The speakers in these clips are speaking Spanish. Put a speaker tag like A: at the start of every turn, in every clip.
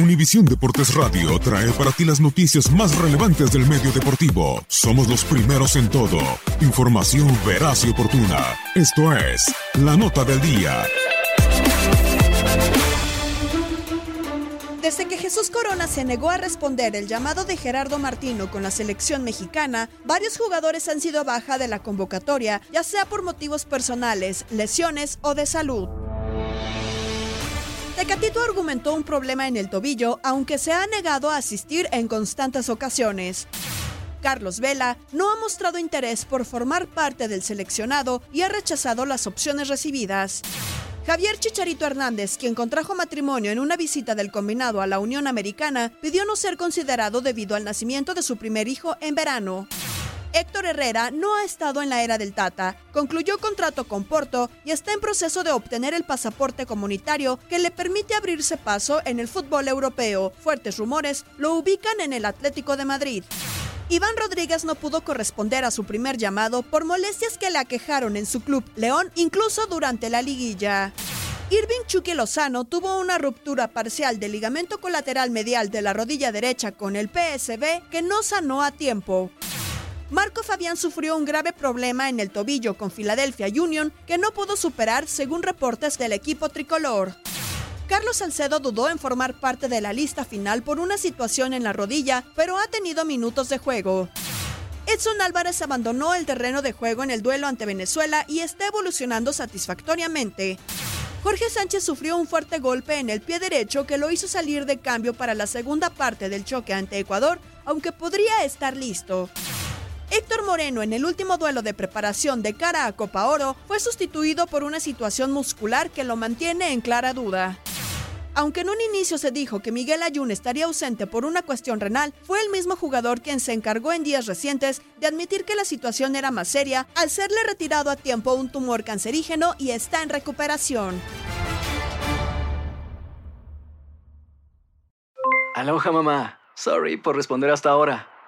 A: Univisión Deportes Radio trae para ti las noticias más relevantes del medio deportivo. Somos los primeros en todo. Información veraz y oportuna. Esto es La Nota del Día.
B: Desde que Jesús Corona se negó a responder el llamado de Gerardo Martino con la selección mexicana, varios jugadores han sido baja de la convocatoria, ya sea por motivos personales, lesiones o de salud. Tecatito argumentó un problema en el tobillo, aunque se ha negado a asistir en constantes ocasiones. Carlos Vela no ha mostrado interés por formar parte del seleccionado y ha rechazado las opciones recibidas. Javier Chicharito Hernández, quien contrajo matrimonio en una visita del combinado a la Unión Americana, pidió no ser considerado debido al nacimiento de su primer hijo en verano. Héctor Herrera no ha estado en la era del Tata, concluyó contrato con Porto y está en proceso de obtener el pasaporte comunitario que le permite abrirse paso en el fútbol europeo. Fuertes rumores lo ubican en el Atlético de Madrid. Iván Rodríguez no pudo corresponder a su primer llamado por molestias que le aquejaron en su club León, incluso durante la liguilla. Irving Chucky Lozano tuvo una ruptura parcial del ligamento colateral medial de la rodilla derecha con el PSB que no sanó a tiempo. Marco Fabián sufrió un grave problema en el tobillo con Philadelphia Union que no pudo superar según reportes del equipo tricolor. Carlos Salcedo dudó en formar parte de la lista final por una situación en la rodilla, pero ha tenido minutos de juego. Edson Álvarez abandonó el terreno de juego en el duelo ante Venezuela y está evolucionando satisfactoriamente. Jorge Sánchez sufrió un fuerte golpe en el pie derecho que lo hizo salir de cambio para la segunda parte del choque ante Ecuador, aunque podría estar listo. Héctor Moreno en el último duelo de preparación de cara a Copa Oro fue sustituido por una situación muscular que lo mantiene en clara duda. Aunque en un inicio se dijo que Miguel Ayun estaría ausente por una cuestión renal, fue el mismo jugador quien se encargó en días recientes de admitir que la situación era más seria al serle retirado a tiempo un tumor cancerígeno y está en recuperación.
C: Aloha mamá. Sorry por responder hasta ahora.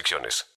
D: restricciones.